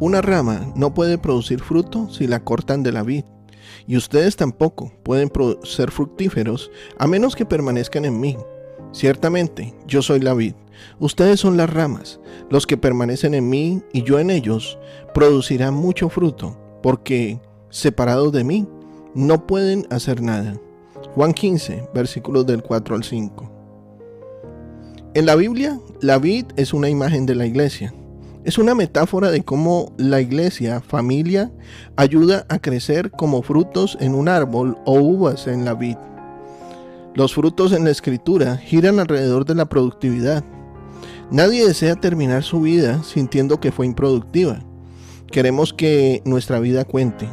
Una rama no puede producir fruto si la cortan de la vid, y ustedes tampoco pueden ser fructíferos a menos que permanezcan en mí. Ciertamente, yo soy la vid, ustedes son las ramas, los que permanecen en mí y yo en ellos producirán mucho fruto, porque separados de mí no pueden hacer nada. Juan 15, versículos del 4 al 5. En la Biblia, la vid es una imagen de la iglesia. Es una metáfora de cómo la iglesia, familia, ayuda a crecer como frutos en un árbol o uvas en la vid. Los frutos en la escritura giran alrededor de la productividad. Nadie desea terminar su vida sintiendo que fue improductiva. Queremos que nuestra vida cuente.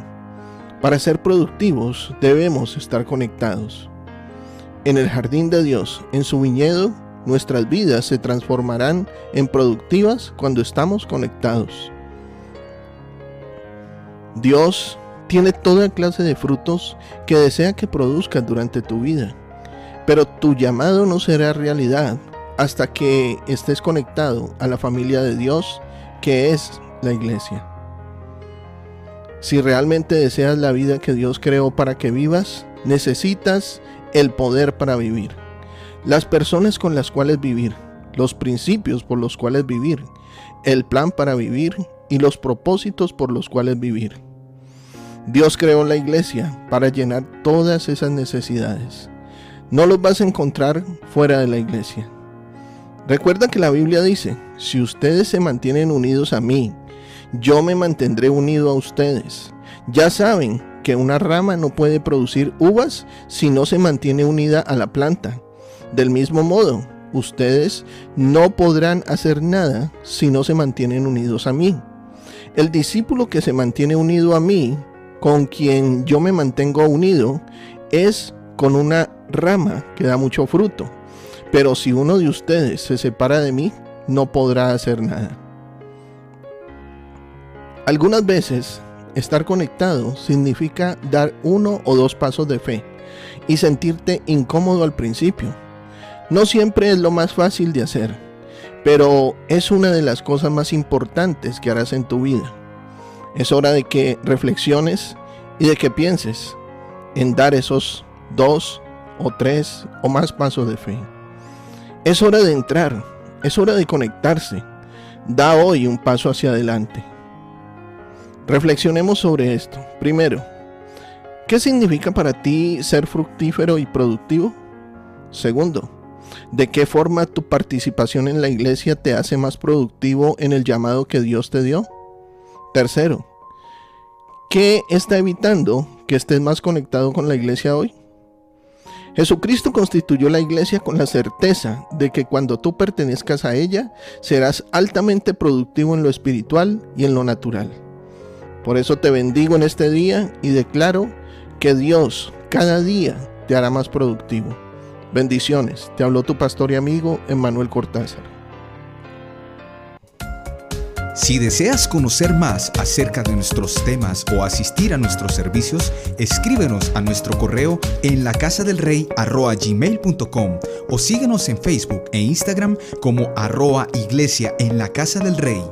Para ser productivos debemos estar conectados. En el jardín de Dios, en su viñedo, nuestras vidas se transformarán en productivas cuando estamos conectados. Dios tiene toda clase de frutos que desea que produzcas durante tu vida, pero tu llamado no será realidad hasta que estés conectado a la familia de Dios que es la iglesia. Si realmente deseas la vida que Dios creó para que vivas, necesitas el poder para vivir las personas con las cuales vivir, los principios por los cuales vivir, el plan para vivir y los propósitos por los cuales vivir. Dios creó la iglesia para llenar todas esas necesidades. No los vas a encontrar fuera de la iglesia. Recuerda que la Biblia dice, si ustedes se mantienen unidos a mí, yo me mantendré unido a ustedes. Ya saben que una rama no puede producir uvas si no se mantiene unida a la planta. Del mismo modo, ustedes no podrán hacer nada si no se mantienen unidos a mí. El discípulo que se mantiene unido a mí, con quien yo me mantengo unido, es con una rama que da mucho fruto. Pero si uno de ustedes se separa de mí, no podrá hacer nada. Algunas veces, estar conectado significa dar uno o dos pasos de fe y sentirte incómodo al principio. No siempre es lo más fácil de hacer, pero es una de las cosas más importantes que harás en tu vida. Es hora de que reflexiones y de que pienses en dar esos dos o tres o más pasos de fe. Es hora de entrar, es hora de conectarse. Da hoy un paso hacia adelante. Reflexionemos sobre esto. Primero, ¿qué significa para ti ser fructífero y productivo? Segundo, ¿de qué forma tu participación en la iglesia te hace más productivo en el llamado que Dios te dio? Tercero, ¿qué está evitando que estés más conectado con la iglesia hoy? Jesucristo constituyó la iglesia con la certeza de que cuando tú pertenezcas a ella, serás altamente productivo en lo espiritual y en lo natural. Por eso te bendigo en este día y declaro que Dios cada día te hará más productivo. Bendiciones, te habló tu pastor y amigo Emmanuel Cortázar. Si deseas conocer más acerca de nuestros temas o asistir a nuestros servicios, escríbenos a nuestro correo en la o síguenos en Facebook e Instagram como arroa iglesia en la casa del rey.